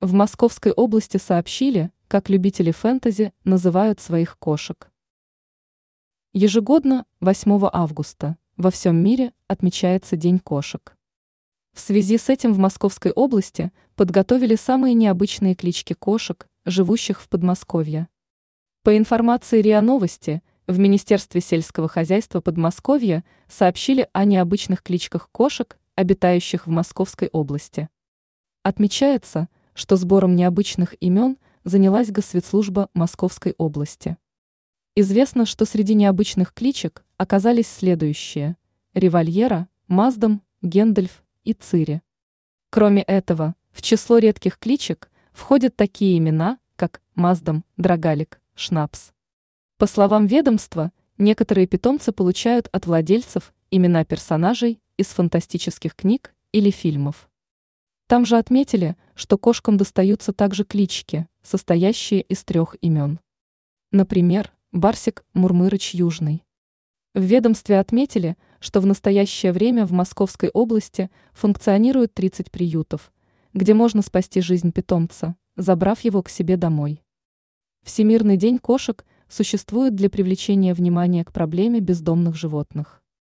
В Московской области сообщили, как любители фэнтези называют своих кошек. Ежегодно 8 августа во всем мире отмечается День кошек. В связи с этим в Московской области подготовили самые необычные клички кошек, живущих в Подмосковье. По информации РИА Новости, в Министерстве сельского хозяйства Подмосковья сообщили о необычных кличках кошек, обитающих в Московской области. Отмечается, что сбором необычных имен занялась Госветслужба Московской области. Известно, что среди необычных кличек оказались следующие – Револьера, Маздам, Гендальф и Цири. Кроме этого, в число редких кличек входят такие имена, как Маздам, Драгалик, Шнапс. По словам ведомства, некоторые питомцы получают от владельцев имена персонажей из фантастических книг или фильмов. Там же отметили, что кошкам достаются также клички, состоящие из трех имен. Например, Барсик Мурмырыч Южный. В ведомстве отметили, что в настоящее время в Московской области функционирует 30 приютов, где можно спасти жизнь питомца, забрав его к себе домой. Всемирный день кошек существует для привлечения внимания к проблеме бездомных животных.